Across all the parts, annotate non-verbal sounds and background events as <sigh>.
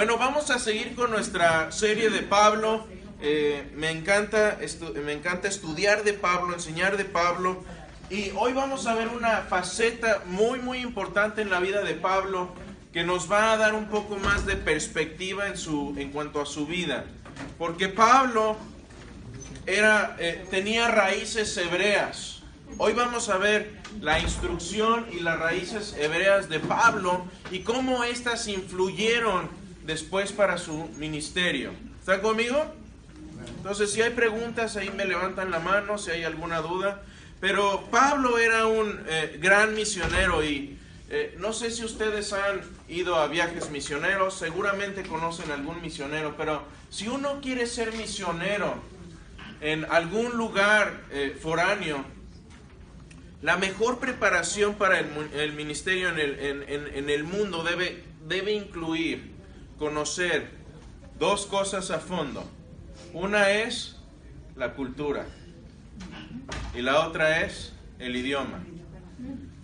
Bueno, vamos a seguir con nuestra serie de Pablo. Eh, me, encanta me encanta estudiar de Pablo, enseñar de Pablo. Y hoy vamos a ver una faceta muy, muy importante en la vida de Pablo que nos va a dar un poco más de perspectiva en, su, en cuanto a su vida. Porque Pablo era, eh, tenía raíces hebreas. Hoy vamos a ver la instrucción y las raíces hebreas de Pablo y cómo éstas influyeron después para su ministerio. ¿Están conmigo? Entonces, si hay preguntas, ahí me levantan la mano, si hay alguna duda. Pero Pablo era un eh, gran misionero y eh, no sé si ustedes han ido a viajes misioneros, seguramente conocen algún misionero, pero si uno quiere ser misionero en algún lugar eh, foráneo, la mejor preparación para el, ministerio en el, el, mundo debe incluir conocer dos cosas a fondo. Una es la cultura y la otra es el idioma.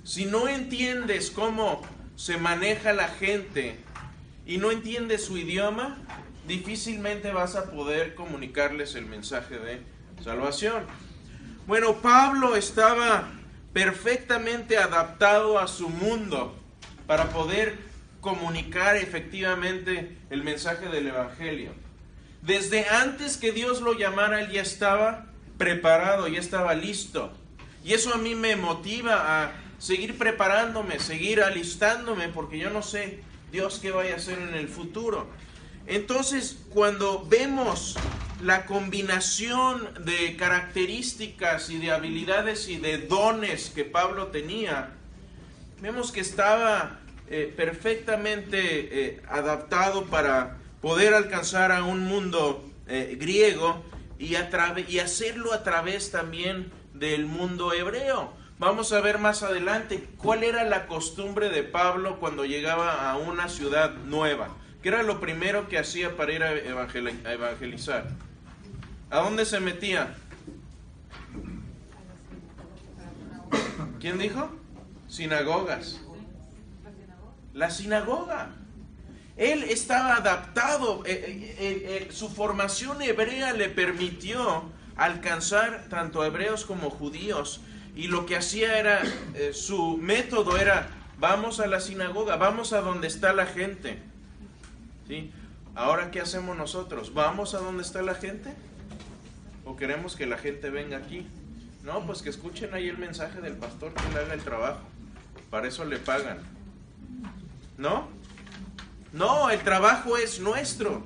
Si no entiendes cómo se maneja la gente y no entiendes su idioma, difícilmente vas a poder comunicarles el mensaje de salvación. Bueno, Pablo estaba perfectamente adaptado a su mundo para poder comunicar efectivamente el mensaje del Evangelio. Desde antes que Dios lo llamara, él ya estaba preparado, ya estaba listo. Y eso a mí me motiva a seguir preparándome, seguir alistándome, porque yo no sé Dios qué vaya a hacer en el futuro. Entonces, cuando vemos la combinación de características y de habilidades y de dones que Pablo tenía, vemos que estaba eh, perfectamente eh, adaptado para poder alcanzar a un mundo eh, griego y, y hacerlo a través también del mundo hebreo. Vamos a ver más adelante cuál era la costumbre de Pablo cuando llegaba a una ciudad nueva. ¿Qué era lo primero que hacía para ir a evangelizar? ¿A dónde se metía? ¿Quién dijo? Sinagogas. La sinagoga. Él estaba adaptado, eh, eh, eh, su formación hebrea le permitió alcanzar tanto hebreos como judíos. Y lo que hacía era, su método era, vamos a la sinagoga, vamos a donde está la gente. ¿Sí? Ahora, ¿qué hacemos nosotros? ¿Vamos a donde está la gente? ¿O queremos que la gente venga aquí? No, pues que escuchen ahí el mensaje del pastor que le haga el trabajo. Para eso le pagan. ¿No? No, el trabajo es nuestro.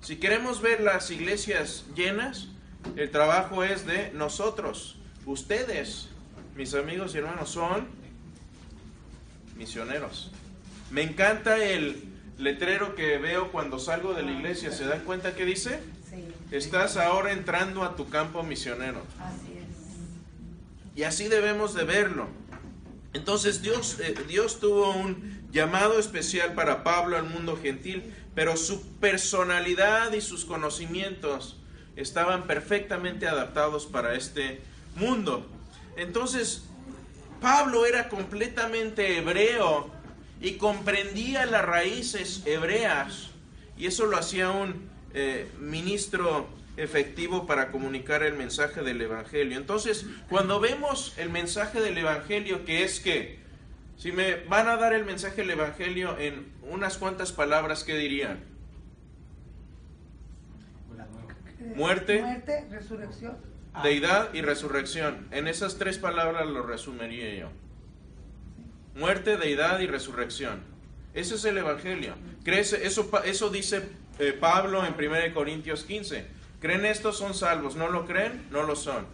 Si queremos ver las iglesias llenas, el trabajo es de nosotros. Ustedes, mis amigos y hermanos, son misioneros. Me encanta el letrero que veo cuando salgo de la iglesia. ¿Se dan cuenta que dice? Estás ahora entrando a tu campo misionero. Y así debemos de verlo. Entonces Dios, eh, Dios tuvo un llamado especial para Pablo al mundo gentil, pero su personalidad y sus conocimientos estaban perfectamente adaptados para este mundo. Entonces, Pablo era completamente hebreo y comprendía las raíces hebreas y eso lo hacía un eh, ministro efectivo para comunicar el mensaje del Evangelio. Entonces, cuando vemos el mensaje del Evangelio, que es que, si me van a dar el mensaje del Evangelio en unas cuantas palabras, ¿qué dirían? Muerte, resurrección. Deidad y resurrección. En esas tres palabras lo resumiría yo. Muerte, deidad y resurrección. Ese es el Evangelio. Crece, eso, eso dice eh, Pablo en 1 Corintios 15 ¿Creen estos son salvos? ¿No lo creen? No lo son.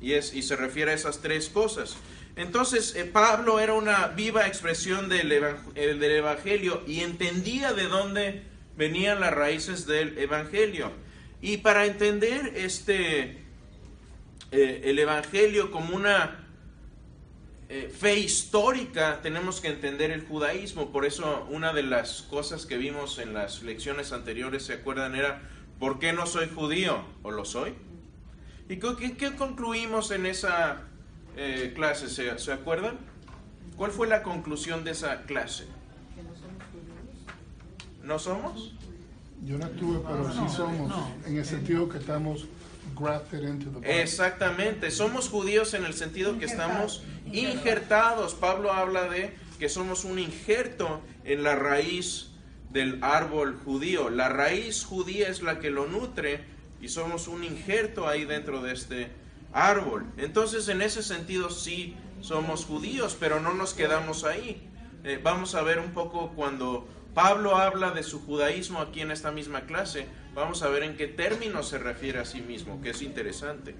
Y, es, y se refiere a esas tres cosas. Entonces, eh, Pablo era una viva expresión del, del, Evangelio y entendía de dónde venían las raíces del Evangelio. Y para entender este, eh, el Evangelio como una eh, fe histórica, tenemos que entender el judaísmo. Por eso, una de las cosas que vimos en las lecciones anteriores, ¿se acuerdan? Era ¿Por qué no soy judío? ¿O lo soy? ¿Y qué, concluimos en esa eh, clase? ¿Se, acuerdan? ¿Cuál fue la conclusión de esa clase? ¿No somos? Yo no estuve, pero sí somos, en el sentido que estamos grafted into the body. Exactamente, somos judíos en el sentido que estamos injertados. Pablo habla de que somos un injerto en la raíz del árbol judío. La raíz judía es la que lo nutre y somos un injerto ahí dentro de este árbol. Entonces, en ese sentido sí somos judíos, pero no nos quedamos ahí. Eh, vamos a ver un poco cuando Pablo habla de su judaísmo aquí en esta misma clase, vamos a ver en qué términos se refiere a sí mismo, que es interesante.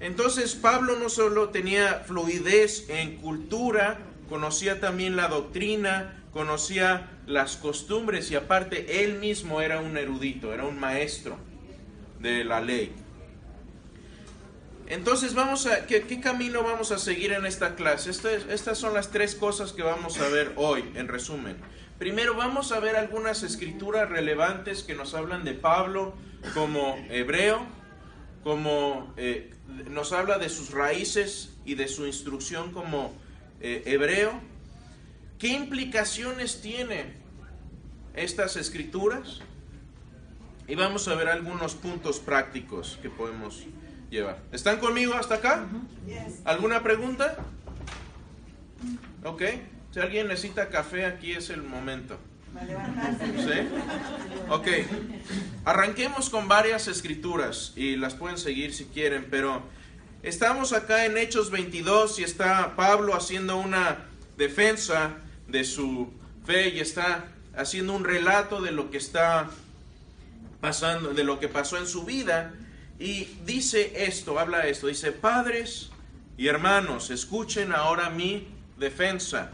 Entonces Pablo no solo tenía fluidez en cultura, conocía también la doctrina, conocía las costumbres y aparte él mismo era un erudito, era un maestro de la ley. Entonces vamos a, ¿qué, qué camino vamos a seguir en esta clase? Estas, estas son las tres cosas que vamos a ver hoy, en resumen. Primero vamos a ver algunas escrituras relevantes que nos hablan de Pablo como hebreo, como eh, nos habla de sus raíces y de su instrucción como eh, hebreo. ¿Qué implicaciones tiene estas escrituras? Y vamos a ver algunos puntos prácticos que podemos llevar. ¿Están conmigo hasta acá? ¿Alguna pregunta? Ok. Si alguien necesita café, aquí es el momento. ¿Sí? Ok. Arranquemos con varias escrituras y las pueden seguir si quieren, pero estamos acá en Hechos 22 y está Pablo haciendo una defensa de su fe y está haciendo un relato de lo que está pasando, de lo que pasó en su vida y dice esto, habla esto, dice, padres y hermanos, escuchen ahora mi defensa.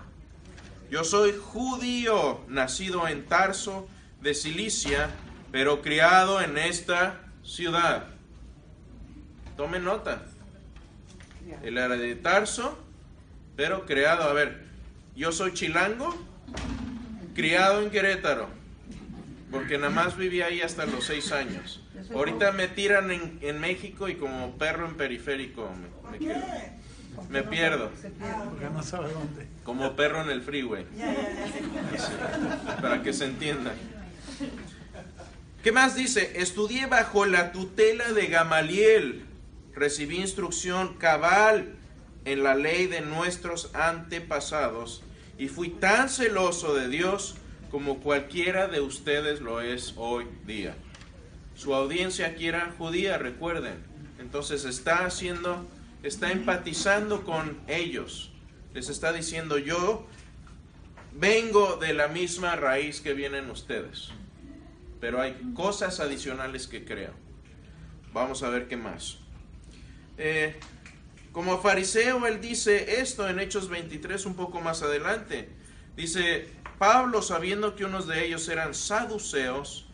Yo soy judío, nacido en Tarso de Cilicia, pero criado en esta ciudad. Tomen nota. Él era de Tarso, pero creado, a ver, yo soy chilango, criado en Querétaro, porque nada más viví ahí hasta los seis años. Ahorita me tiran en, en México y como perro en periférico me, me quedo. Me pierdo. Porque no sabe dónde. Como perro en el freeway. Para que se entienda. ¿Qué más dice? Estudié bajo la tutela de Gamaliel. Recibí instrucción cabal en la ley de nuestros antepasados y fui tan celoso de Dios como cualquiera de ustedes lo es hoy día. Su audiencia aquí era judía, recuerden. Entonces está haciendo, está empatizando con ellos. Les está diciendo, yo vengo de la misma raíz que vienen ustedes. Pero hay cosas adicionales que creo. Vamos a ver qué más. Eh, como fariseo, él dice esto en Hechos 23 un poco más adelante. Dice, Pablo, sabiendo que unos de ellos eran saduceos,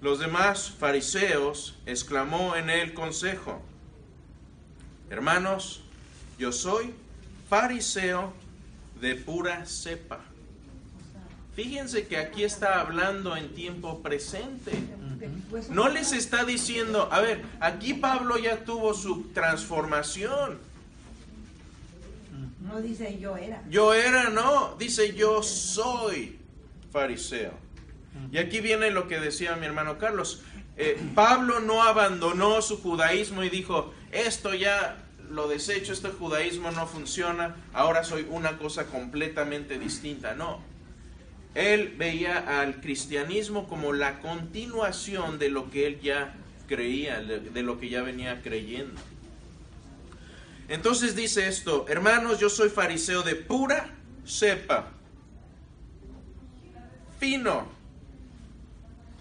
los demás fariseos, exclamó en el consejo, hermanos, yo soy fariseo de pura cepa. Fíjense que aquí está hablando en tiempo presente. No les está diciendo, a ver, aquí Pablo ya tuvo su transformación. No dice yo era. Yo era, no, dice yo soy fariseo. Y aquí viene lo que decía mi hermano Carlos. Eh, Pablo no abandonó su judaísmo y dijo, esto ya lo desecho, este judaísmo no funciona, ahora soy una cosa completamente distinta. No. Él veía al cristianismo como la continuación de lo que él ya creía, de, lo que ya venía creyendo. Entonces dice esto, hermanos, yo soy fariseo de pura cepa, fino.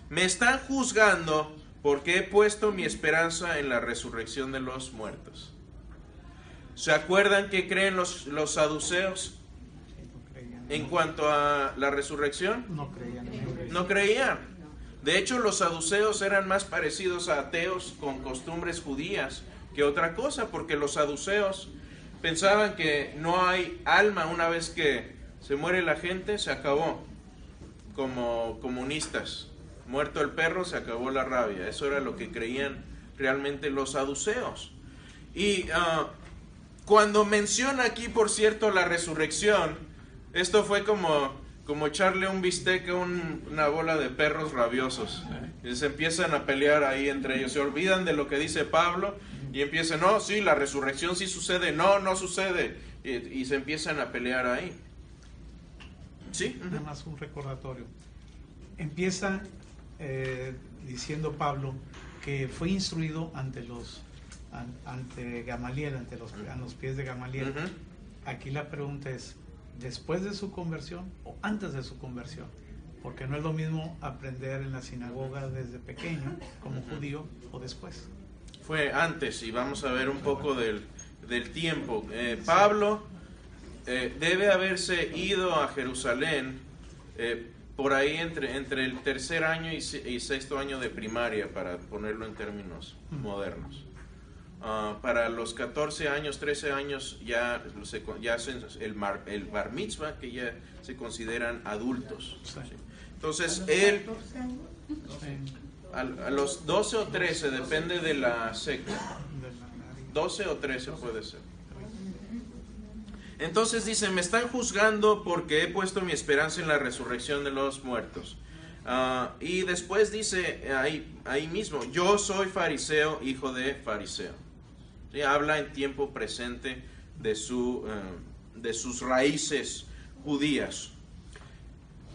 Me están juzgando porque he puesto mi esperanza en la resurrección de los muertos. ¿Se acuerdan que creen los, los saduceos en cuanto a la resurrección? No creían. No creían. De hecho, los saduceos eran más parecidos a ateos con costumbres judías que otra cosa, porque los saduceos pensaban que no hay alma una vez que se muere la gente, se acabó, como comunistas. Muerto el perro, se acabó la rabia. Eso era lo que creían realmente los saduceos. Y uh, cuando menciona aquí, por cierto, la resurrección, esto fue como como echarle un bistec a un- una bola de perros rabiosos. Y se empiezan a pelear ahí entre ellos. Se olvidan de lo que dice Pablo y empiezan, no, sí, la resurrección sí sucede, no, no sucede. Y, y se empiezan a pelear ahí. ¿Sí? Nada más un recordatorio. Empieza eh, diciendo Pablo que fue instruido ante los an- ante Gamaliel, ante los, a los pies de Gamaliel. Aquí la pregunta es, ¿después de su conversión o antes de su conversión? Porque no es lo mismo aprender en la sinagoga desde pequeño como judío o después. Fue antes y vamos a ver un poco del, del tiempo. Eh, Pablo eh, debe haberse ido a Jerusalén eh, por ahí entre, entre el tercer año y, y sexto año de primaria, para ponerlo en términos modernos. Ah, para los 14 años, 13 años ya, ya hacen el, mar- el bar mitzvah, que ya se consideran adultos. Entonces, él a, a los 12 o 13, depende de la secta. De la nariz. 12 o 13 puede ser. Entonces dice, me están juzgando porque he puesto mi esperanza en la resurrección de los muertos. Ah, y después dice eh, ahí, ahí mismo, yo soy fariseo, hijo de fariseo. Habla en tiempo presente de, su, eh, de sus raíces judías.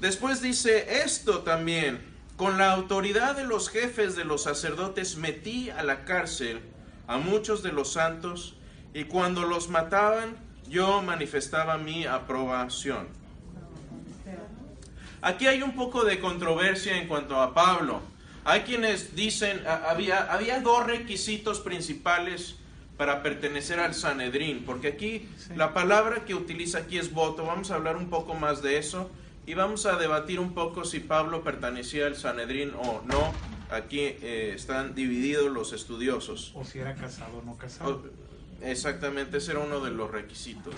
Después dice esto también, con la autoridad de los jefes de los sacerdotes metí a la cárcel a muchos de los santos y cuando los mataban yo manifestaba mi aprobación. Aquí hay un poco de controversia en cuanto a Pablo. Hay quienes dicen, a- había, había dos requisitos principales para pertenecer al Sanedrín, porque aquí Sí. la palabra que utiliza aquí es voto. Vamos a hablar un poco más de eso y vamos a debatir un poco si Pablo pertenecía al Sanedrín o no. Aquí eh, están divididos los estudiosos. O si era casado o no casado. Exactamente, ese era uno de los requisitos.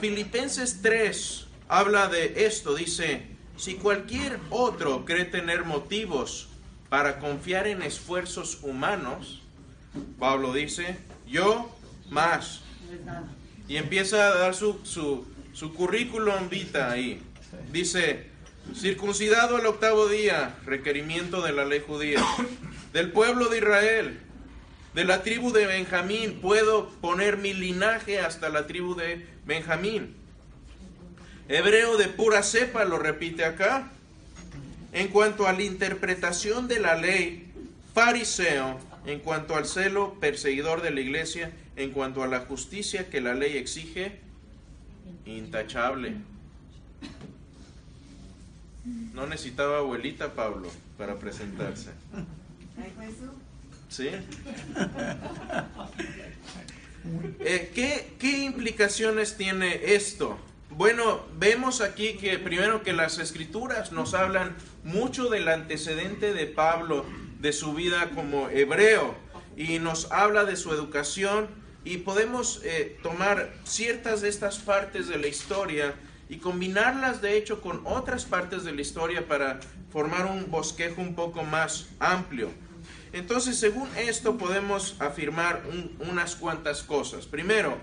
Filipenses 3 habla de esto, dice, si cualquier otro cree tener motivos para confiar en esfuerzos humanos, Pablo dice, yo más. Y empieza a dar su, su, su currículum vita ahí. Dice, circuncidado al octavo día, requerimiento de la ley judía, del pueblo de Israel, de la tribu de Benjamín, puedo poner mi linaje hasta la tribu de Benjamín. Hebreo de pura cepa, lo repite acá. En cuanto a la interpretación de la ley, fariseo, en cuanto al celo, perseguidor de la iglesia, en cuanto a la justicia que la ley exige, intachable. No necesitaba abuelita Pablo para presentarse. ¿Sí? <laughs> Eh, ¿qué, qué implicaciones tiene esto? Bueno, vemos aquí que primero que las escrituras nos hablan mucho del antecedente de Pablo, de su vida como hebreo, y nos habla de su educación, y podemos eh, tomar ciertas de estas partes de la historia y combinarlas de hecho con otras partes de la historia para formar un bosquejo un poco más amplio. Entonces, según esto, podemos afirmar un- unas cuantas cosas. Primero,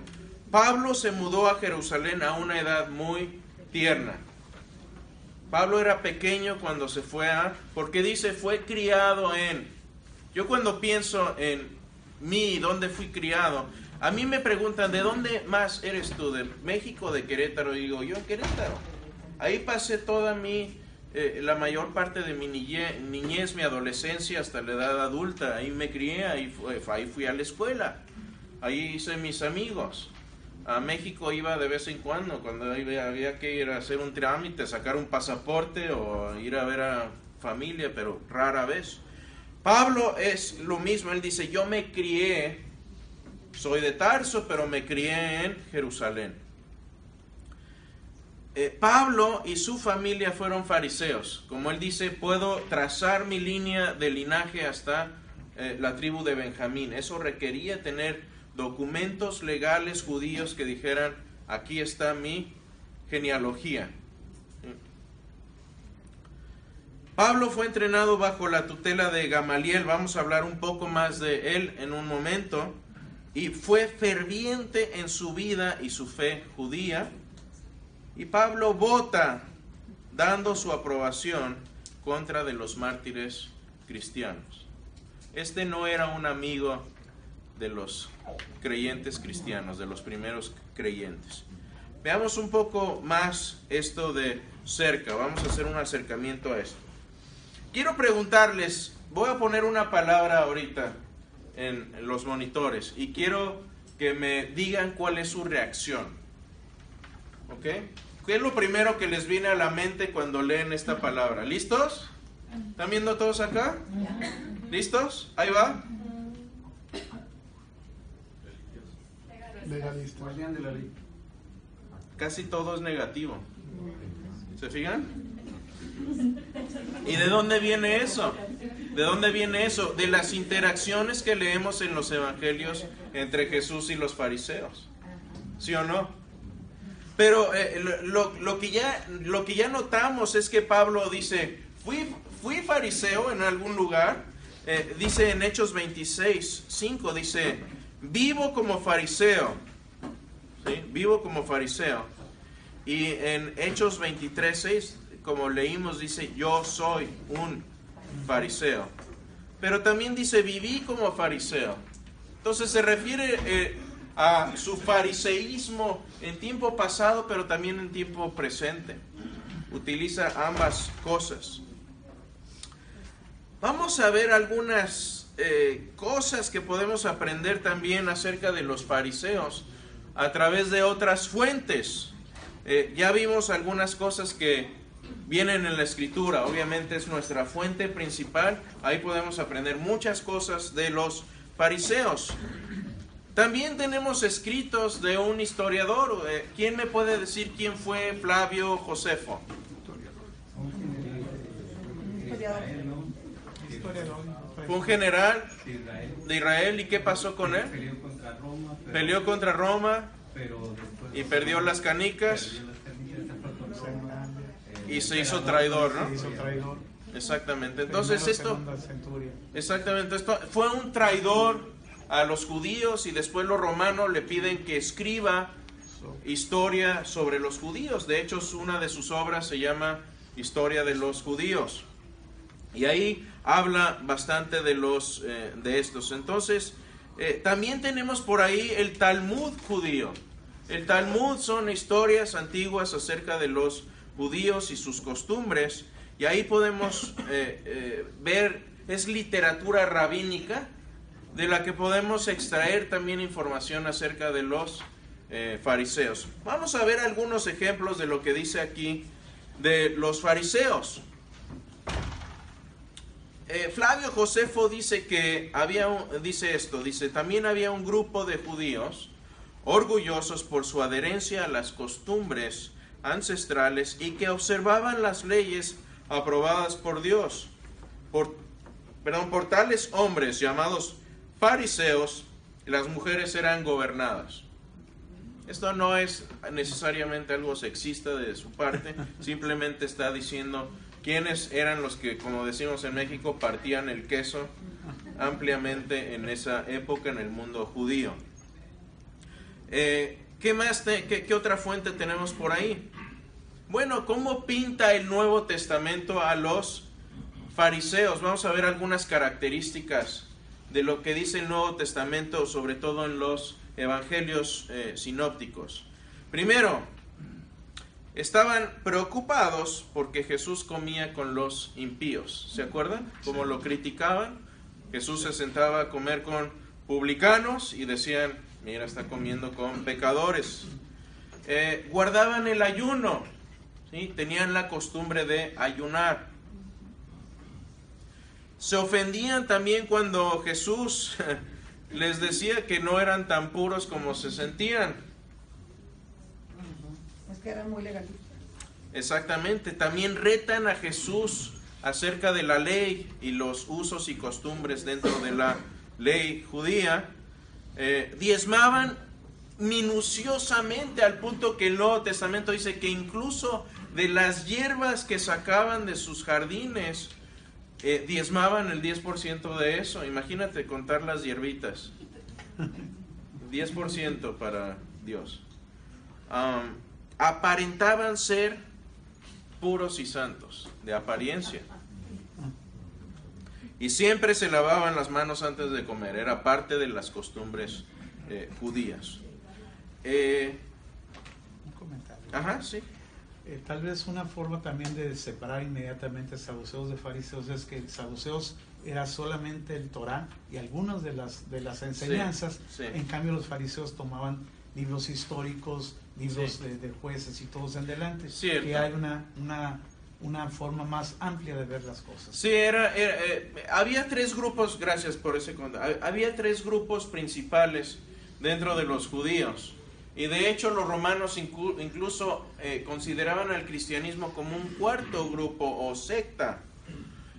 Pablo se mudó a Jerusalén a una edad muy tierna. Pablo era pequeño cuando se fue a, porque dice, fue criado en. Yo cuando pienso en mí, dónde fui criado, a mí me preguntan, ¿de dónde más eres tú? ¿De México o de Querétaro? Y digo, yo en Querétaro. Ahí pasé toda mi, eh, la mayor parte de mi niñe- niñez, mi adolescencia hasta la edad adulta. Ahí me crié, ahí, fue- ahí fui a la escuela, ahí hice mis amigos. A México iba de vez en cuando, cuando había que ir a hacer un trámite, sacar un pasaporte o ir a ver a familia, pero rara vez. Pablo es lo mismo, él dice, yo me crié, soy de Tarso, pero me crié en Jerusalén. Eh, Pablo y su familia fueron fariseos. Como él dice, puedo trazar mi línea de linaje hasta eh, la tribu de Benjamín. Eso requería tener documentos legales judíos que dijeran, aquí está mi genealogía. Pablo fue entrenado bajo la tutela de Gamaliel, vamos a hablar un poco más de él en un momento, y fue ferviente en su vida y su fe judía. Y Pablo vota dando su aprobación contra de los mártires cristianos. Este no era un amigo de los creyentes cristianos, de los primeros creyentes. Veamos un poco más esto de cerca, vamos a hacer un acercamiento a esto. Quiero preguntarles, voy a poner una palabra ahorita en los monitores y quiero que me digan cuál es su reacción. ¿Ok? ¿Qué es lo primero que les viene a la mente cuando leen esta palabra? ¿Listos? ¿Están viendo todos acá? ¿Listos? Ahí va. Legalista. Casi todo es negativo. ¿Se fijan? ¿Y de dónde viene eso? ¿De dónde viene eso? De las interacciones que leemos en los evangelios entre Jesús y los fariseos. ¿Sí o no? Pero eh, lo, lo, que ya, lo que ya notamos es que Pablo dice, fui, fui fariseo en algún lugar, eh, dice en Hechos 26, 5, dice, vivo como fariseo, vivo como fariseo. Y en Hechos 23, 6, como leímos, dice, yo soy un fariseo. Pero también dice, viví como fariseo. Entonces se refiere eh, a su fariseísmo en tiempo pasado, pero también en tiempo presente. Utiliza ambas cosas. Vamos a ver algunas eh, cosas que podemos aprender también acerca de los fariseos a través de otras fuentes. Eh, ya vimos algunas cosas que vienen en la escritura, obviamente es nuestra fuente principal, ahí podemos aprender muchas cosas de los fariseos. También tenemos escritos de un historiador. Eh, ¿Quién me puede decir quién fue Flavio Josefo? Fue un general de Israel y ¿qué pasó con él? Peleó contra Roma y perdió las canicas y se hizo traidor, ¿no? Exactamente. Entonces esto, exactamente esto fue un traidor a los judíos y después los romanos le piden que escriba historia sobre los judíos. De hecho, una de sus obras se llama Historia de los judíos. Y ahí habla bastante de los eh, de estos. Entonces, eh, también tenemos por ahí el Talmud judío. El Talmud son historias antiguas acerca de los judíos y sus costumbres. Y ahí podemos eh, ver, es literatura rabínica de la que podemos extraer también información acerca de los eh, fariseos. Vamos a ver algunos ejemplos de lo que dice aquí de los fariseos. Eh, Flavio Josefo dice que había, dice esto, dice, también había un grupo de judíos orgullosos por su adherencia a las costumbres ancestrales y que observaban las leyes aprobadas por Dios. Perdón, por tales hombres llamados fariseos, las mujeres eran gobernadas. Esto no es necesariamente algo sexista de su parte, <laughs> simplemente está diciendo quiénes eran los que, como decimos en México, partían el queso ampliamente en esa época en el mundo judío. Eh, ¿Qué más, qué, qué otra fuente tenemos por ahí? Bueno, ¿cómo pinta el Nuevo Testamento a los fariseos? Vamos a ver algunas características de lo que dice el Nuevo Testamento, sobre todo en los evangelios eh, sinópticos. Primero, estaban preocupados porque Jesús comía con los impíos. ¿Se acuerdan? Como lo criticaban. Jesús se sentaba a comer con publicanos y decían, mira, está comiendo con pecadores. Eh, guardaban el ayuno, tenían la costumbre de ayunar. Se ofendían también cuando Jesús <laughs> les decía que no eran tan puros como se sentían. Es que eran muy legalistas. Exactamente, también retan a Jesús acerca de la ley y los usos y costumbres dentro de la ley judía. Eh, diezmaban minuciosamente al punto que el Nuevo Testamento dice que incluso de las hierbas que sacaban de sus jardines, eh, diezmaban el 10% de eso. Imagínate contar las hierbitas. 10% para Dios. aparentaban ser puros y santos, de apariencia. Y siempre se lavaban las manos antes de comer, era parte de las costumbres eh, judías. Eh, Un comentario. ajá, sí. Eh, tal vez una forma también de separar inmediatamente saduceos de fariseos es que saduceos era solamente el Torah y algunas de las de las enseñanzas. sí. En cambio los fariseos tomaban libros históricos, libros Sí. de, de jueces y todos en delante. Cierto. Que hay una, una, una forma más amplia de ver las cosas. Sí, era, era, eh, había tres grupos, gracias por ese había tres grupos principales dentro de los judíos. Y de hecho los romanos inclu- incluso eh, consideraban al cristianismo como un cuarto grupo o secta.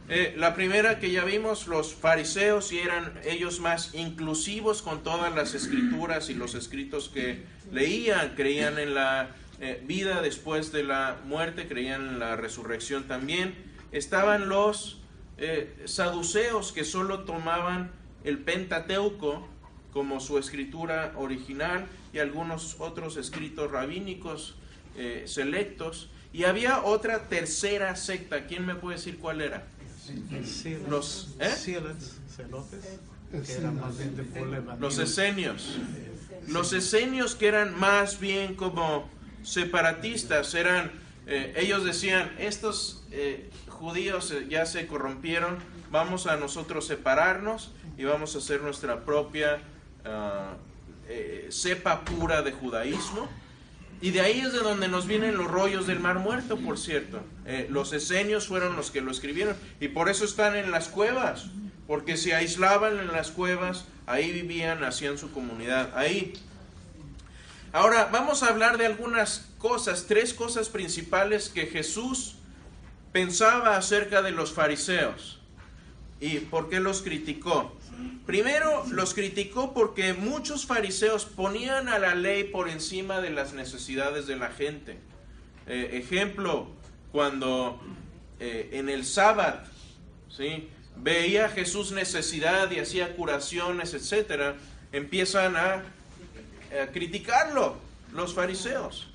Eh, la primera que ya vimos, los fariseos, y eran ellos más inclusivos con todas las escrituras y los escritos que leían, creían en la eh, vida después de la muerte, creían en la resurrección también. Estaban los saduceos que solo tomaban el Pentateuco como su escritura original y algunos otros escritos rabínicos eh, selectos. Y había otra tercera secta, ¿quién me puede decir cuál era? Los- ¿eh? Los esenios. Los esenios que eran más bien como separatistas, eran, eh, ellos decían, estos eh, judíos eh, ya se corrompieron, vamos a nosotros separarnos y vamos a hacer nuestra propia ah, eh, cepa pura de judaísmo. Y de ahí es de donde nos vienen los rollos del Mar Muerto, por cierto. Eh, los esenios fueron los que lo escribieron y por eso están en las cuevas, porque se aislaban en las cuevas, ahí vivían, hacían su comunidad, ahí. Ahora vamos a hablar de algunas cosas, tres cosas principales que Jesús pensaba acerca de los fariseos y por qué los criticó. Primero, los criticó porque muchos fariseos ponían a la ley por encima de las necesidades de la gente. Eh, ejemplo, cuando eh, en el sábado, veía Jesús necesidad y hacía curaciones, etcétera, empiezan a, a criticarlo los fariseos.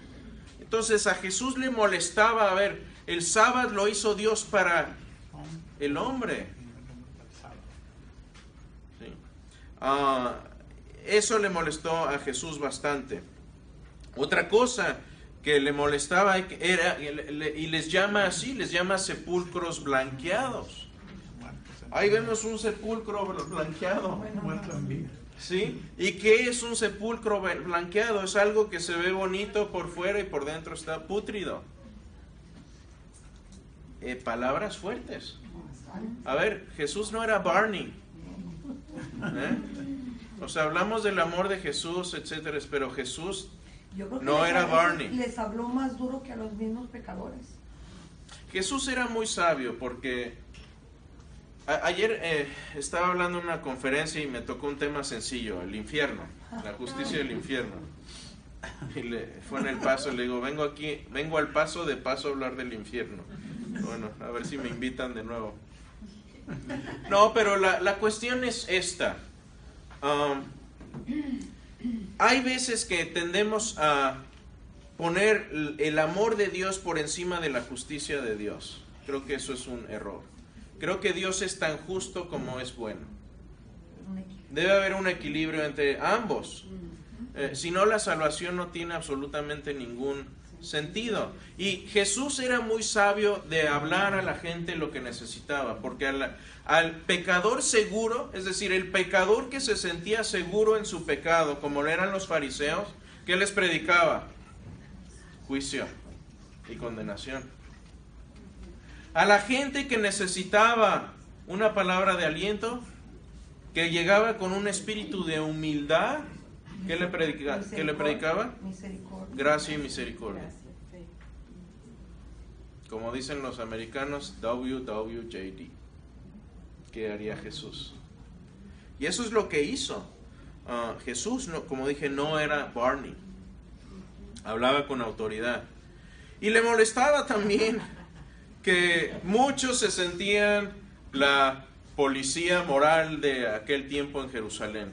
Entonces a Jesús le molestaba, a ver, el sábado lo hizo Dios para el hombre. Sí. Ah, eso le molestó a Jesús bastante. Otra cosa que le molestaba era, y les llama así, les llama sepulcros blanqueados. Ahí vemos un sepulcro blanqueado. ¿Sí? ¿Y qué es un sepulcro blanqueado? Es algo que se ve bonito por fuera y por dentro está pútrido. Eh, palabras fuertes. A ver, Jesús no era Barney. ¿Eh? O sea, hablamos del amor de Jesús, etcétera, pero Jesús No era Barney. Les habló más duro que a los mismos pecadores. Jesús era muy sabio porque ayer eh, estaba hablando en una conferencia y me tocó un tema sencillo, el infierno, la justicia del infierno. Y le, fue en el paso, le digo, vengo aquí, vengo al paso de paso a hablar del infierno. Bueno, a ver si me invitan de nuevo. No, pero la, la cuestión es esta. Um, hay veces que tendemos a poner el amor de Dios por encima de la justicia de Dios. Creo que eso es un error. Creo que Dios es tan justo como es bueno. Debe haber un equilibrio entre ambos. Eh, si no, la salvación no tiene absolutamente ningún sentido. Y Jesús era muy sabio de hablar a la gente lo que necesitaba, porque al, pecador seguro, es decir, el pecador que se sentía seguro en su pecado, como lo eran los fariseos, ¿qué les predicaba? Juicio y condenación. A la gente que necesitaba una palabra de aliento, que llegaba con un espíritu de humildad, ¿qué le, predica- qué le Misericordia. predicaba? Misericordia. Gracia y misericordia. Como dicen los americanos, WWJD. ¿Qué haría Jesús? Y eso es lo que hizo. Ah, Jesús, no, como dije, no era Barney. Hablaba con autoridad. Y le molestaba también que muchos se sentían la policía moral de aquel tiempo en Jerusalén.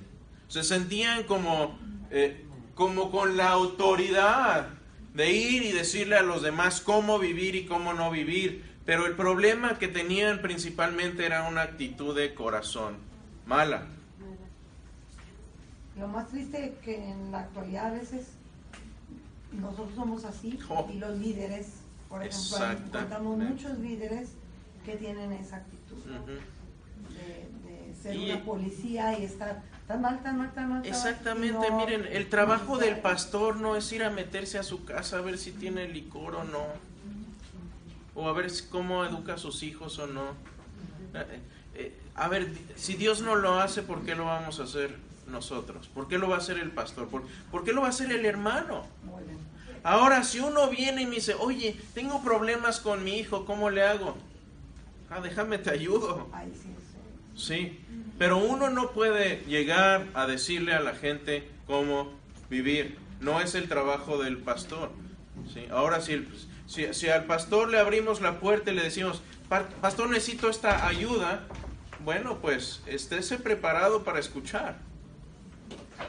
Se sentían como, eh, como con la autoridad de ir y decirle a los demás cómo vivir y cómo no vivir. Pero el problema que tenían principalmente era una actitud de corazón mala. Lo más triste es que en la actualidad a veces nosotros somos así <laughs> Oh. y los líderes, por ejemplo, encontramos muchos líderes que tienen esa actitud de, de ser Y- una policía y estar tan mal, tan mal, tan mal. Exactamente, no- miren, el trabajo no- del pastor no es ir a meterse a su casa a ver si tiene licor o no, o a ver cómo educa a sus hijos o no. Eh, eh, a ver, si Dios no lo hace, ¿por qué lo vamos a hacer nosotros? ¿Por qué lo va a hacer el pastor? ¿Por, por qué lo va a hacer el hermano? Ahora, si uno viene y me dice, oye, tengo problemas con mi hijo, ¿cómo le hago? Ah, déjame, te ayudo. Ahí sí, sí. Sí, pero uno no puede llegar a decirle a la gente cómo vivir. No es el trabajo del pastor. ¿sí? Ahora, si, el- si, si al pastor le abrimos la puerta y le decimos, "Pa- pastor, necesito esta ayuda, bueno, pues estése preparado para escuchar.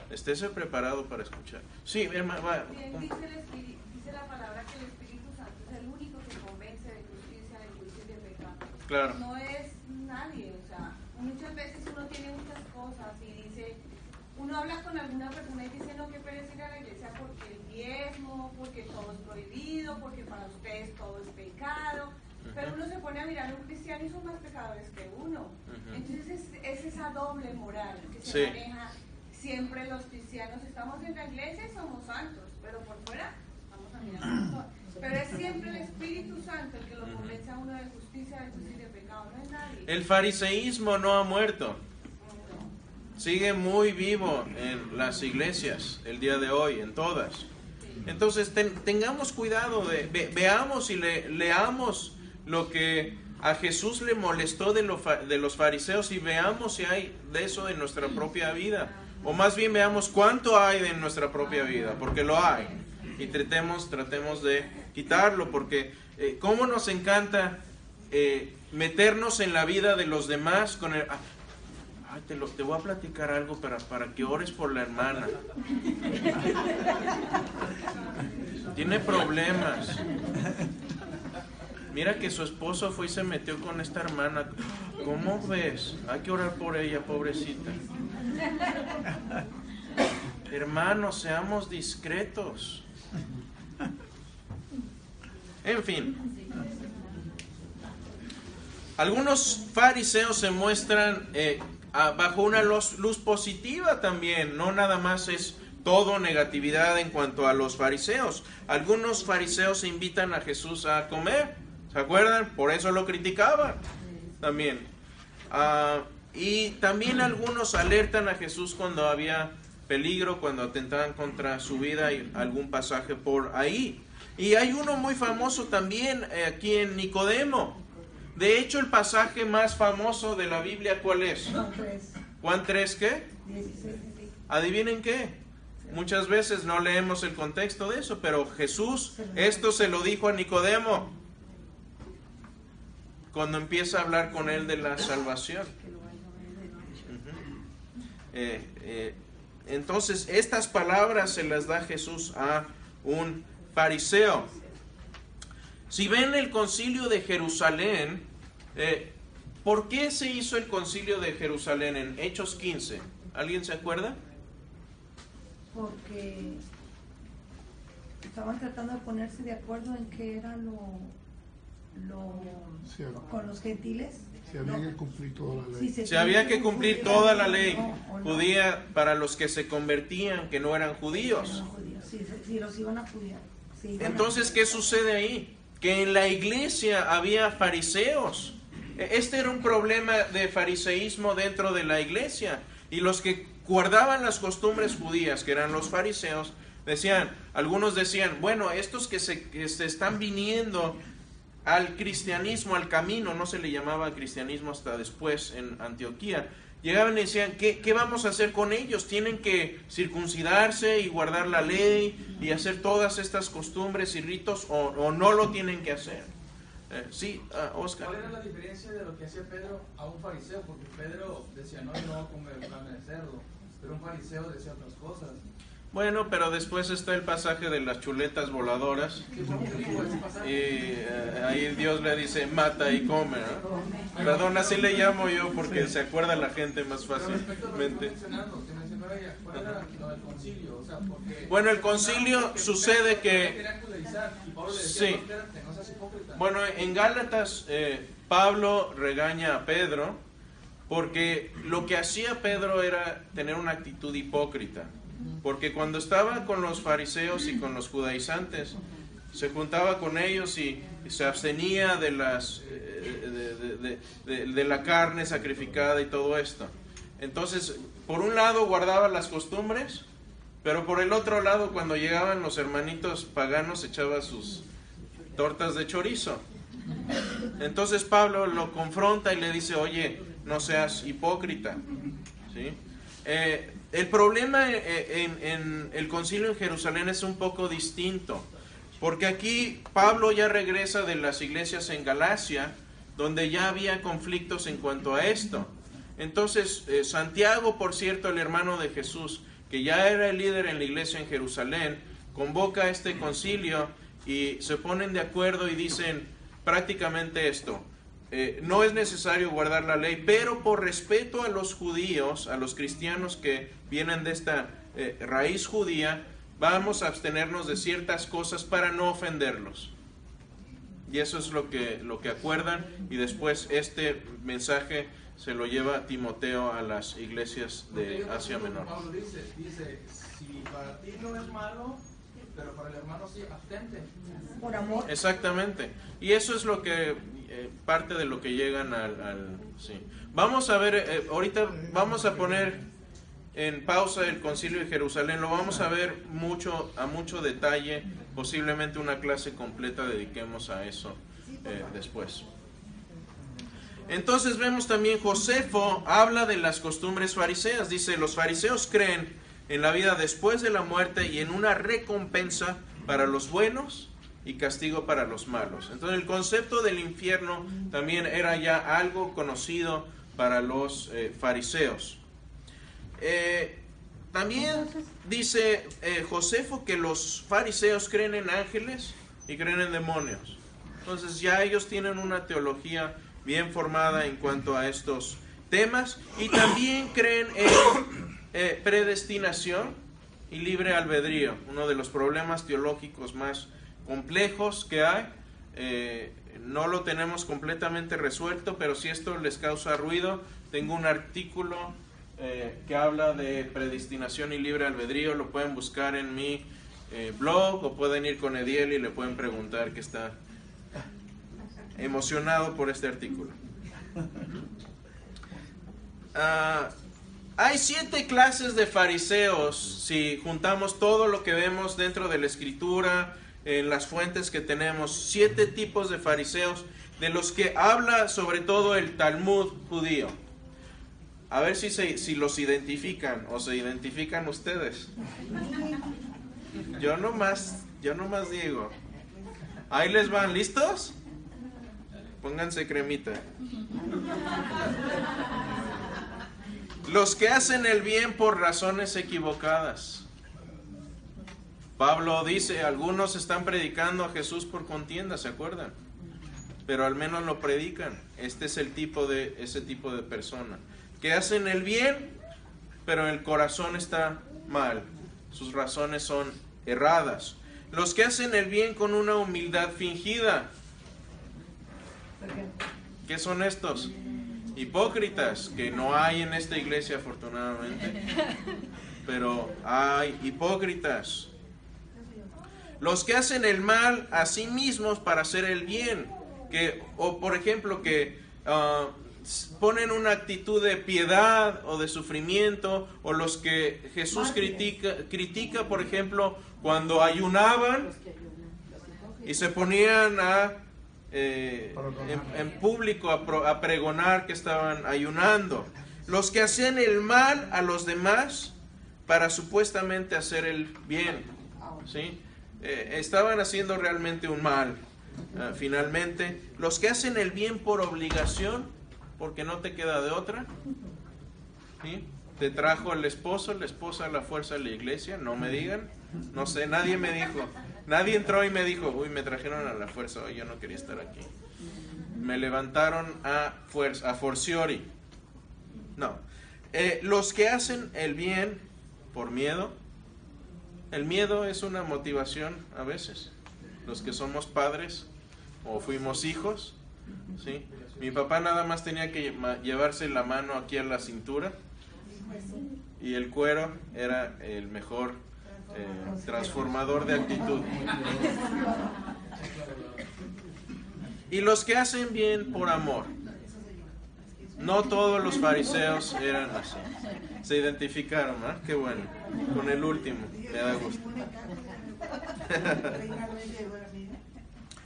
Estése preparado para escuchar. Sí, hermano, va. Bien, dice, el Espíritu- dice la palabra que el Espíritu Santo es el único que convence de justicia, de juicio y de pecado. Claro. No es nadie, muchas veces uno tiene muchas cosas y dice, uno habla con alguna persona y dice, no, que pereza ir a la iglesia porque el diezmo, porque todo es prohibido, porque para ustedes todo es pecado. Pero uno se pone a mirar a un cristiano y son más pecadores que uno. Entonces es, es esa doble moral que se Sí. maneja siempre los cristianos. Estamos en la iglesia y somos santos, pero por fuera vamos a mirar son. Pero es siempre el Espíritu Santo el que lo convence a uno de justicia, de justicia y de pecado, no es nadie. El fariseísmo no ha muerto. sigue muy vivo en las iglesias el día de hoy, en todas. Entonces ten- tengamos cuidado, de, ve- veamos y le- leamos lo que a Jesús le molestó de, lo de los fariseos y veamos si hay de eso en nuestra propia vida. O más bien veamos cuánto hay de en nuestra propia vida, porque lo hay. Y tratemos, tratemos de quitarlo, porque eh, cómo nos encanta eh, meternos en la vida de los demás con el... ah, Ay, te, lo- te voy a platicar algo para, para que ores por la hermana. Tiene problemas. Mira que su esposo fue y se metió con esta hermana. ¿Cómo ves? Hay que orar por ella, pobrecita. Hermanos, seamos discretos. En fin. Algunos fariseos se muestran eh, bajo una luz, luz positiva también, no nada más es todo negatividad en cuanto a los fariseos. Algunos fariseos invitan a Jesús a comer, ¿se acuerdan? Por eso lo criticaban también. Ah, y también algunos alertan a Jesús cuando había peligro, cuando atentaban contra su vida y algún pasaje por ahí. Y hay uno muy famoso también eh, aquí en Nicodemo. De hecho, el pasaje más famoso de la Biblia, ¿cuál es? Juan 3, Juan 3, ¿qué? 16. Adivinen qué. Muchas veces no leemos el contexto de eso, pero Jesús esto se lo dijo a Nicodemo cuando empieza a hablar con él de la salvación. Eh, eh, entonces, estas palabras se las da Jesús a un fariseo. Si ven el concilio de Jerusalén, eh, ¿por qué se hizo el concilio de Jerusalén en Hechos 15? ¿Alguien se acuerda? Porque estaban tratando de ponerse de acuerdo en qué era lo, lo con los gentiles. Si había que cumplir toda la ley. Había que cumplir toda la ley no, o no. judía para los que se convertían, que no eran judíos. Entonces, ¿qué sucede ahí? Que en la iglesia había fariseos. E- Este era un problema de fariseísmo dentro de la iglesia. Y los que guardaban las costumbres judías, que eran los fariseos, decían, algunos decían, bueno, estos que se, que se están viniendo al cristianismo, al camino, no se le llamaba cristianismo hasta después en Antioquía, llegaban y decían, ¿qué, vamos a hacer con ellos? Tienen que circuncidarse y guardar la ley y hacer todas estas costumbres y ritos o, no lo tienen que hacer. Eh, sí, ah, Oscar. ¿Cuál era la diferencia de lo que hacía Pedro a un fariseo? Porque Pedro decía, no, no carne de cerdo, pero un fariseo decía otras cosas. Bueno, pero después está el pasaje de las chuletas voladoras. Y eh, ahí Dios le dice, mata y come. ¿no? Perdón, así le llamo yo porque se acuerda la gente más fácilmente. Bueno, el concilio sucede que... Sí. Bueno, en Gálatas eh, Pablo regaña a Pedro porque lo que hacía Pedro era tener una actitud hipócrita. Porque cuando estaba con los fariseos y con los judaizantes, se juntaba con ellos y se abstenía de, las, eh, de, de- la carne sacrificada y todo esto. Entonces, por un lado guardaba las costumbres, pero por el otro lado, cuando llegaban los hermanitos paganos, echaba sus tortas de chorizo. Entonces Pablo lo confronta y le dice, oye, no seas hipócrita. ¿Sí? Eh, el problema eh, en, en el concilio en Jerusalén es un poco distinto, porque aquí Pablo ya regresa de las iglesias en Galacia, donde ya había conflictos en cuanto a esto. Entonces, eh, Santiago, por cierto, el hermano de Jesús, que ya era el líder en la iglesia en Jerusalén, convoca este concilio y se ponen de acuerdo y dicen prácticamente esto. Eh, no es necesario guardar la ley, pero por respeto a los judíos, a los cristianos que vienen de esta eh, raíz judía, vamos a abstenernos de ciertas cosas para no ofenderlos. Y eso es lo que, lo que acuerdan y después este mensaje se lo lleva Timoteo a las iglesias de Asia Menor. Pablo dice, dice, si para ti no es malo, pero para el hermano sí, abstente. Por amor. Exactamente. Y eso es lo que, eh, parte de lo que llegan al... al- sí. Vamos a ver, eh, ahorita vamos a poner en pausa el concilio de Jerusalén, lo vamos a ver mucho, a mucho detalle, posiblemente una clase completa dediquemos a eso eh, después. Entonces vemos también Josefo habla de las costumbres fariseas. Dice, los fariseos creen en la vida después de la muerte y en una recompensa para los buenos y castigo para los malos. Entonces el concepto del infierno también era ya algo conocido para los eh, fariseos. Eh, también dice eh, Josefo que los fariseos creen en ángeles y creen en demonios. Entonces ya ellos tienen una teología bien formada en cuanto a estos temas y también creen en eh, predestinación y libre albedrío, uno de los problemas teológicos más complejos que hay. Eh, no lo tenemos completamente resuelto, pero si esto les causa ruido, tengo un artículo eh, que habla de predestinación y libre albedrío, lo pueden buscar en mi blog o pueden ir con Ediel y le pueden preguntar que está emocionado por este artículo. Ah, hay siete clases de fariseos si juntamos todo lo que vemos dentro de la escritura, en las fuentes que tenemos, siete tipos de fariseos de los que habla sobre todo el Talmud judío. A ver si, se, si los identifican o se identifican ustedes. Yo nomás, yo nomás digo. Ahí les van, ¿listos? Pónganse cremita. Los que hacen el bien por razones equivocadas. Pablo dice, algunos están predicando a Jesús por contienda, ¿se acuerdan? Pero al menos lo predican. Este es el tipo de ese tipo de persona que hacen el bien, pero el corazón está mal. Sus razones son erradas. Los que hacen el bien con una humildad fingida. ¿Qué son estos? Hipócritas, que no hay en esta iglesia afortunadamente, <laughs> pero hay hipócritas. Los que hacen el mal a sí mismos para hacer el bien, que o por ejemplo que ah, ponen una actitud de piedad o de sufrimiento, o los que Jesús critica, critica por ejemplo, cuando ayunaban y se ponían a eh, en, en público a, pro- a pregonar que estaban ayunando. Los que hacían el mal a los demás para supuestamente hacer el bien. ¿sí? Eh, estaban haciendo realmente un mal. ah, finalmente, los que hacen el bien por obligación, porque no te queda de otra. ¿sí? te trajo el esposo, la esposa a la fuerza de la iglesia, no me digan, no sé, nadie me dijo, nadie entró y me dijo, uy, me trajeron a la fuerza, yo no quería estar aquí. Me levantaron a fuerza, a forciori. No, Eh, los que hacen el bien por miedo, el miedo es una motivación a veces. Los que somos padres o fuimos hijos, ¿sí? Mi papá nada más tenía que lle- llevarse la mano aquí a la cintura y el cuero era el mejor eh, transformador de actitud. Y los que hacen bien por amor. No todos los fariseos eran así. Se identificaron, ¿ah? Qué bueno. Con el último, me da gusto. <laughs>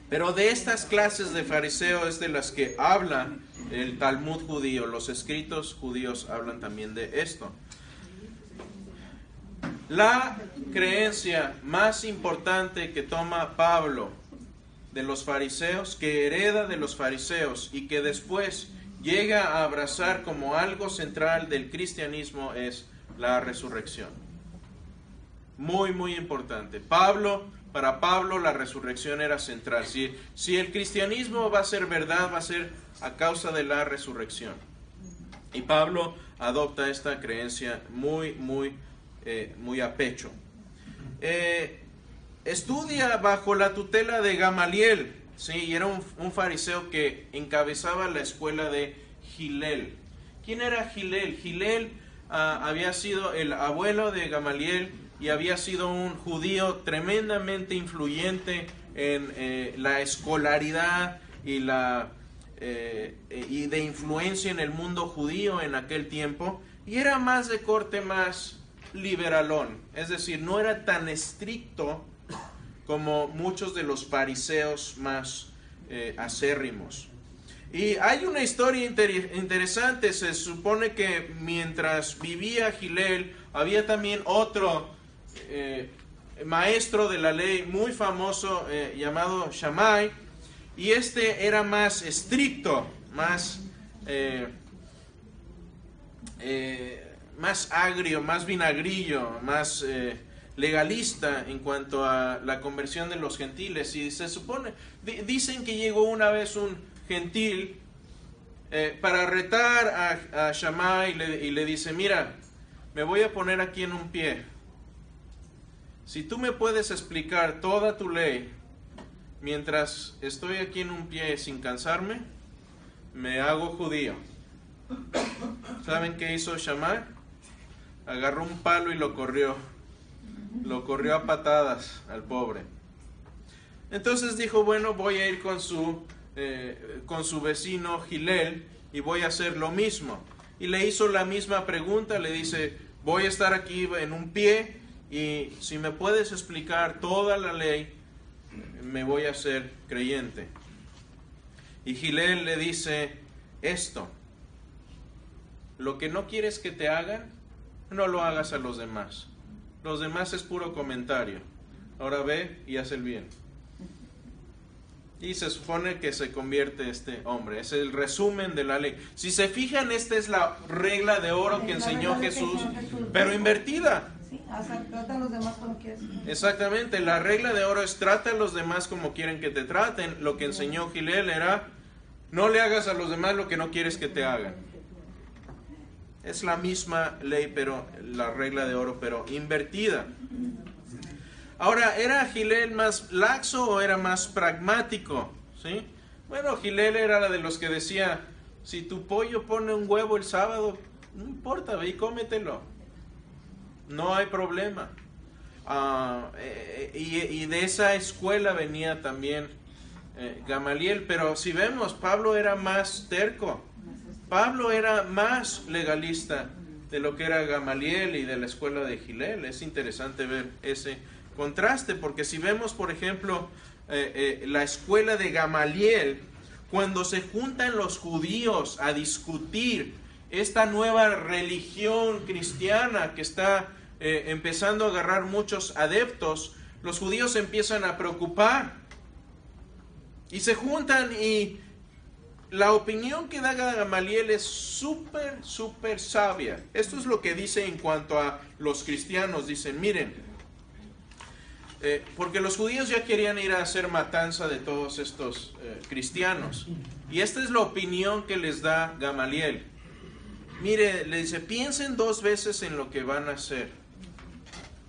Pero de estas clases de fariseo es de las que habla el Talmud judío. Los escritos judíos hablan también de esto. La creencia más importante que toma Pablo de los fariseos, que hereda de los fariseos y que después llega a abrazar como algo central del cristianismo es la resurrección. Muy, muy importante. Pablo, para Pablo la resurrección era central. Si, si el cristianismo va a ser verdad, va a ser a causa de la resurrección. Y Pablo adopta esta creencia muy, muy, eh, muy a pecho. Eh, estudia bajo la tutela de Gamaliel, ¿sí? y era un, fariseo que encabezaba la escuela de Gilel. ¿Quién era Gilel? Gilel ah, había sido el abuelo de Gamaliel y había sido un judío tremendamente influyente en eh, la escolaridad y la y de influencia en el mundo judío en aquel tiempo y era más de corte más liberalón, es decir, no era tan estricto como muchos de los fariseos más eh, acérrimos. Y hay una historia inter- interesante, se supone que mientras vivía Gilel, había también otro eh, maestro de la ley muy famoso eh, llamado Shammai, y este era más estricto, más, más agrio, más vinagrillo, más eh, legalista en cuanto a la conversión de los gentiles. Y se supone, di- dicen que llegó una vez un gentil eh, para retar a, a Shammai y le, y le dice, mira, me voy a poner aquí en un pie. Si tú me puedes explicar toda tu ley mientras estoy aquí en un pie sin cansarme, me hago judío. ¿Saben qué hizo Shammai? Agarró un palo y lo corrió. Lo corrió a patadas al pobre. Entonces dijo, bueno, voy a ir con su, eh, con su vecino Gilel y voy a hacer lo mismo. Y le hizo la misma pregunta, le dice, voy a estar aquí en un pie y si me puedes explicar toda la ley, me voy a hacer creyente. Y Gilel le dice esto, lo que no quieres que te hagan, no lo hagas a los demás. Los demás es puro comentario. Ahora ve y haz el bien. Y se supone que se convierte este hombre. Es el resumen de la ley. Si se fijan, esta es la regla de oro que enseñó Jesús, pero invertida. Sí, hasta trata a los demás como quieres. Exactamente, la regla de oro es trata a los demás como quieren que te traten. Lo que enseñó Gilel era no le hagas a los demás lo que no quieres que te hagan. Es la misma ley, pero la regla de oro, pero invertida. Ahora, ¿era Gilel más laxo o era más pragmático? ¿Sí? Bueno, Gilel era la de los que decía, si tu pollo pone un huevo el sábado, no importa, ve y cómetelo. No hay problema. Ah, eh, y, y de esa escuela venía también eh, Gamaliel, pero si vemos, Pablo era más terco. Pablo era más legalista de lo que era Gamaliel y de la escuela de Gilel. Es interesante ver ese contraste, porque si vemos, por ejemplo, eh, eh, la escuela de Gamaliel, cuando se juntan los judíos a discutir esta nueva religión cristiana que está eh, empezando a agarrar muchos adeptos, los judíos empiezan a preocupar y se juntan y la opinión que da Gamaliel es súper, súper sabia. Esto es lo que dice en cuanto a los cristianos. Dicen, miren, eh, porque los judíos ya querían ir a hacer matanza de todos estos eh, cristianos. Y esta es la opinión que les da Gamaliel. Mire, le dice, piensen dos veces en lo que van a hacer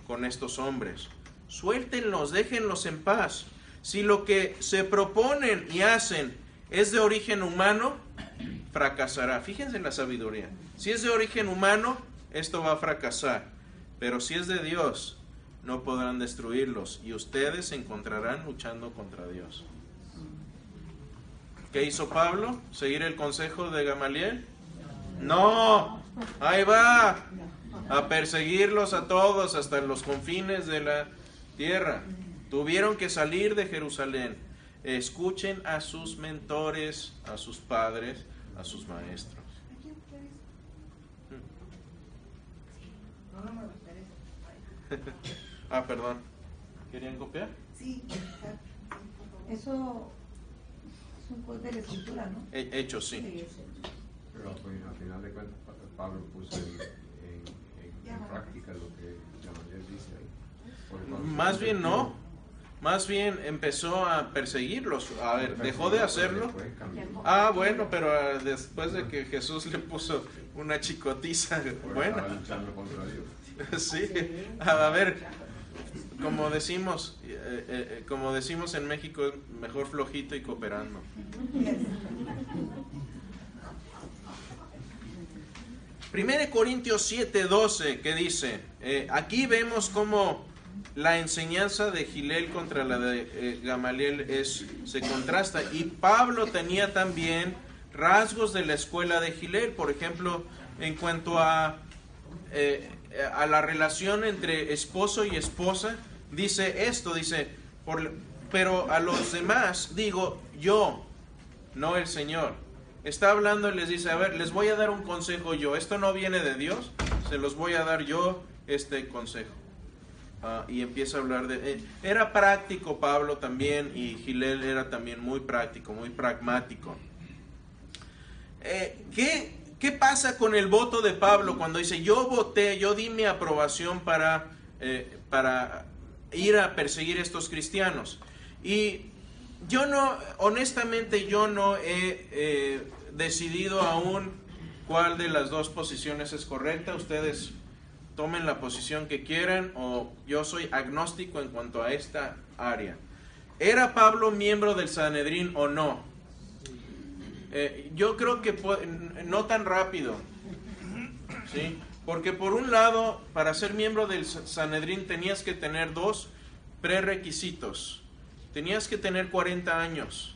con estos hombres. Suéltenlos, déjenlos en paz. Si lo que se proponen y hacen es de origen humano, fracasará. Fíjense en la sabiduría. Si es de origen humano, esto va a fracasar. Pero si es de Dios, no podrán destruirlos y ustedes se encontrarán luchando contra Dios. ¿Qué hizo Pablo? ¿Seguir el consejo de Gamaliel? No, ahí va a perseguirlos a todos hasta los confines de la tierra. Tuvieron que salir de Jerusalén. Escuchen a sus mentores, a sus padres, a sus maestros. <laughs> ah, perdón. ¿Querían copiar? Sí. Eso es un juez de la escritura, ¿no? He- Hechos, sí. Pero pues, al final de cuentas Pa- Pablo puso en, en- en- en práctica lo que Gamaliel dice ahí. Más bien no. Más bien empezó a perseguirlos. A ver, dejó de pero hacerlo. Ah, bueno, pero ah, después de que Jesús le puso una chicotiza, <laughs> bueno, <laughs> sí. A ver, como decimos, eh, eh, eh, como decimos en México, mejor flojito y cooperando. Primero Corintios 7:12, que dice, eh, aquí vemos cómo la enseñanza de Gilel contra la de eh, Gamaliel es, se contrasta. Y Pablo tenía también rasgos de la escuela de Gilel, por ejemplo, en cuanto a, eh, a la relación entre esposo y esposa, dice esto, dice, por, pero a los demás digo yo, no el Señor. Está hablando y les dice, a ver, les voy a dar un consejo yo. Esto no viene de Dios, se los voy a dar yo este consejo. Ah, y empieza a hablar de... eh, era práctico Pablo también y Gilel era también muy práctico, muy pragmático. Eh, ¿qué, ¿Qué pasa con el voto de Pablo cuando dice, yo voté, yo di mi aprobación para, eh, para ir a perseguir a estos cristianos? Y yo no, honestamente yo no he decidido aún cuál de las dos posiciones es correcta. Ustedes tomen la posición que quieran o yo soy agnóstico en cuanto a esta área. ¿Era Pablo miembro del Sanedrín o no? Eh, yo creo que no tan rápido. ¿sí? Porque por un lado, para ser miembro del Sa- Sanedrín tenías que tener dos prerequisitos. Tenías que tener 40 años.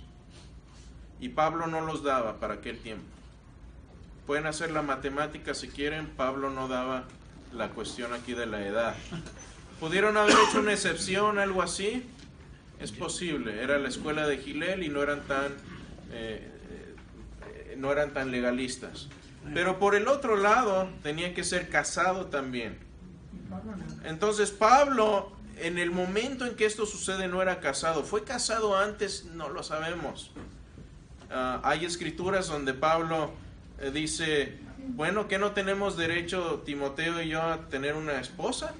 Y Pablo no los daba para aquel tiempo. Pueden hacer la matemática si quieren, Pablo no daba la cuestión aquí de la edad. ¿Pudieron haber hecho una excepción, algo así? Es posible, era la escuela de Gilel y no eran tan, eh, eh, no eran tan legalistas. Pero por el otro lado, tenía que ser casado también. Entonces Pablo, en el momento en que esto sucede, no era casado. ¿Fue casado antes? No lo sabemos. Ah, hay escrituras donde Pablo eh, dice, bueno, que no tenemos derecho, Timoteo y yo, a tener una esposa.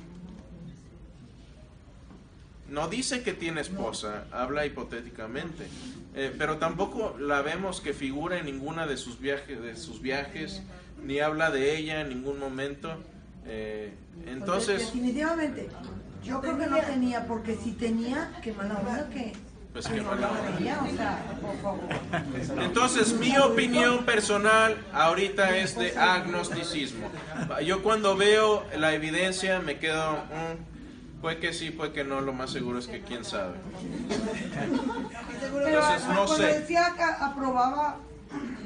No dice que tiene esposa, habla hipotéticamente, Eh, pero tampoco la vemos que figura en ninguna de sus viajes, de sus viajes, ni habla de ella en ningún momento. Eh, entonces, Definitivamente, yo creo que no tenía, porque si tenía, qué mala onda que. Pues no. <laughs> Entonces, mi opinión personal ahorita es de agnosticismo. Yo cuando veo la evidencia me quedo, mm, puede que sí, puede que no, lo más seguro es que quién sabe. <laughs> Entonces, no sé. aprobaba,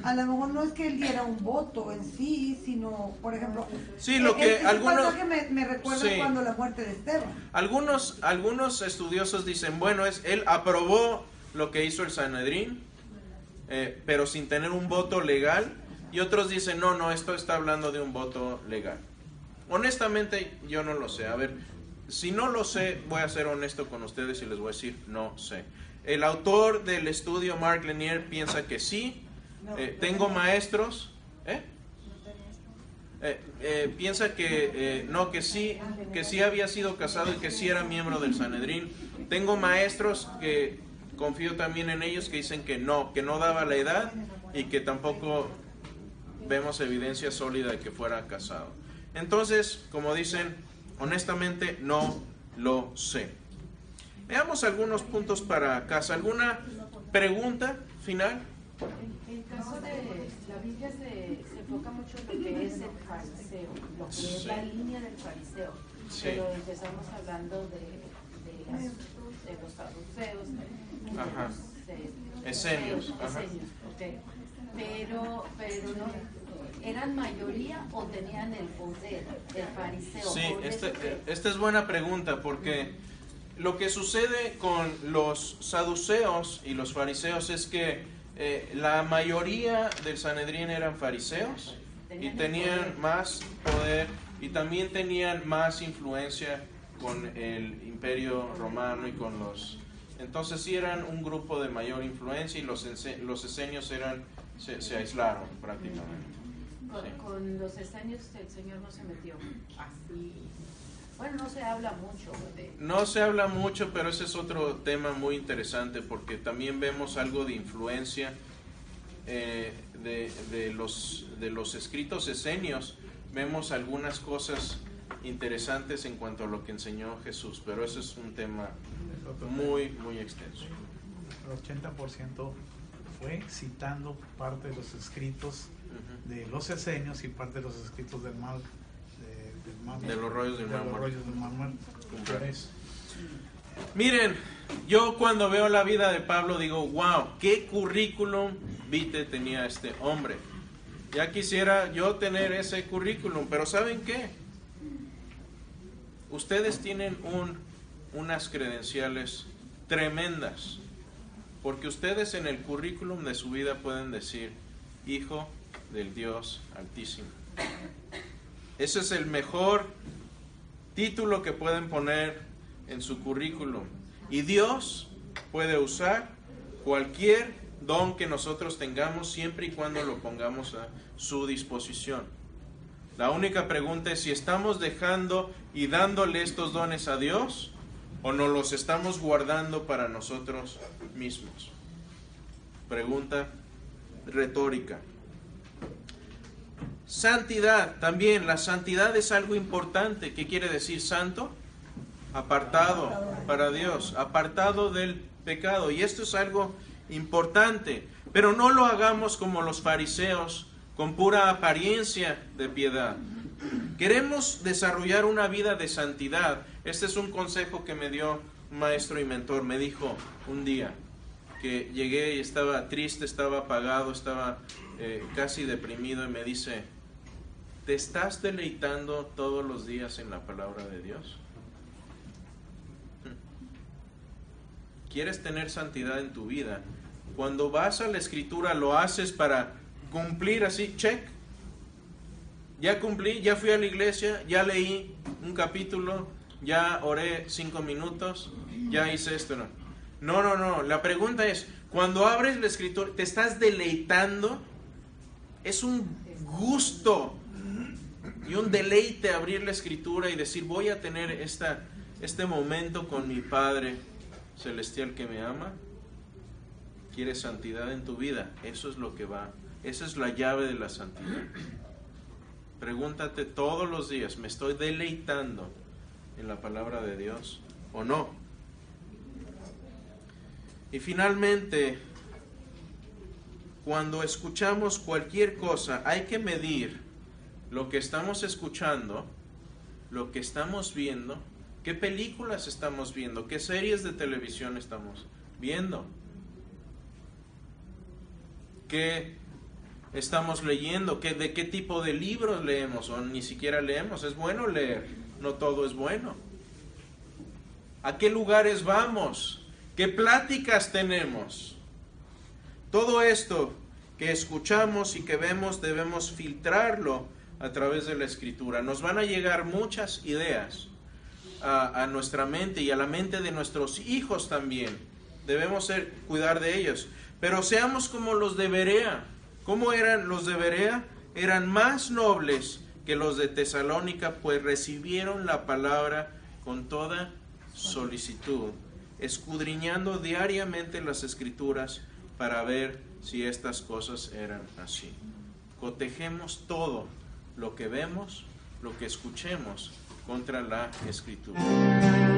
a lo mejor no es que él diera un voto en sí, sino, por ejemplo. Sí, lo e- que ese algunos- me, me recuerda Sí. cuando la muerte de Esteban. Algunos, algunos estudiosos dicen, bueno, es él aprobó lo que hizo el Sanedrín, eh, pero sin tener un voto legal, y otros dicen, no, no, esto está hablando de un voto legal. Honestamente, yo no lo sé. A ver, si no lo sé, voy a ser honesto con ustedes y les voy a decir, no sé. El autor del estudio, Mark Lanier, piensa que sí, eh, tengo maestros, ¿eh? Eh, piensa que no, que sí, que sí había sido casado y que sí era miembro del Sanedrín. Tengo maestros que confío también en ellos que dicen que no, que no daba la edad y que tampoco vemos evidencia sólida de que fuera casado. Entonces, como dicen, honestamente no lo sé. Veamos algunos puntos para casa. ¿Alguna pregunta final? En el caso de la Biblia se, se enfoca mucho en lo que es el fariseo, lo que es la línea del fariseo. Sí. Pero empezamos hablando de, de, las- de los saduceos, de Ajá. Esenios, ajá. esenios. Pero, pero no, ¿eran mayoría o tenían el poder del fariseo? Sí, este- esta es buena pregunta porque lo que sucede con los saduceos y los fariseos es que eh, la mayoría del Sanedrín eran fariseos y Tenían más poder y también tenían más influencia con el imperio romano y con los... Entonces sí eran un grupo de mayor influencia y los, los esenios eran, se, se aislaron prácticamente. Con, Sí. con los esenios el Señor no se metió así. Bueno, no se habla mucho de... No se habla mucho, pero ese es otro tema muy interesante porque también vemos algo de influencia eh, de, de los, de los escritos esenios. Vemos algunas cosas interesantes en cuanto a lo que enseñó Jesús, pero eso es un tema muy, muy extenso. El 80% fue citando parte de los escritos de los esenios y parte de los escritos del mal de, los rollos del de Mar los Muerto. rollos del Mar Muerto. Comprendo. Por eso. Miren, yo cuando veo la vida de Pablo digo, wow, qué currículum vitae tenía este hombre. Ya quisiera yo tener ese currículum, pero ¿saben qué? Ustedes tienen un, unas credenciales tremendas, porque ustedes en el currículum de su vida pueden decir, hijo del Dios Altísimo. Ese es el mejor título que pueden poner en su currículum. Y Dios puede usar cualquier don que nosotros tengamos siempre y cuando lo pongamos a su disposición. La única pregunta es si estamos dejando y dándole estos dones a Dios o nos los estamos guardando para nosotros mismos. Pregunta retórica. Santidad, también la santidad es algo importante. ¿Qué quiere decir santo? Apartado para Dios, apartado del pecado. Y esto es algo importante, pero no lo hagamos como los fariseos, con pura apariencia de piedad. Queremos desarrollar una vida de santidad. Este es un consejo que me dio un maestro y mentor. Me dijo un día que llegué y estaba triste, estaba apagado, estaba eh, casi deprimido y me dice, ¿te estás deleitando todos los días en la palabra de Dios? ¿Quieres tener santidad en tu vida? Cuando vas a la escritura lo haces para cumplir así, check. Ya cumplí, ya fui a la iglesia, ya leí un capítulo, ya oré cinco minutos, ya hice esto. No, no, no, no. La pregunta es, cuando abres la escritura, ¿te estás deleitando? Es un gusto y un deleite abrir la escritura y decir, voy a tener esta, este momento con mi Padre celestial que me ama. ¿Quieres santidad en tu vida? Eso es lo que va. Esa es la llave de la santidad. Pregúntate todos los días, ¿me estoy deleitando en la palabra de Dios o no? Y finalmente, cuando escuchamos cualquier cosa, hay que medir lo que estamos escuchando, lo que estamos viendo, qué películas estamos viendo, qué series de televisión estamos viendo, qué estamos leyendo, qué, de qué tipo de libros leemos o ni siquiera leemos. Es bueno leer, no todo es bueno. ¿A qué lugares vamos? ¿Qué pláticas tenemos? Todo esto que escuchamos y que vemos debemos filtrarlo a través de la escritura. Nos van a llegar muchas ideas a, nuestra mente y a la mente de nuestros hijos también. Debemos ser, cuidar de ellos. Pero seamos como los de Berea. ¿Cómo eran los de Berea? Eran más nobles que los de Tesalónica, pues recibieron la palabra con toda solicitud, escudriñando diariamente las escrituras para ver si estas cosas eran así. Cotejemos todo lo que vemos, lo que escuchemos contra la escritura.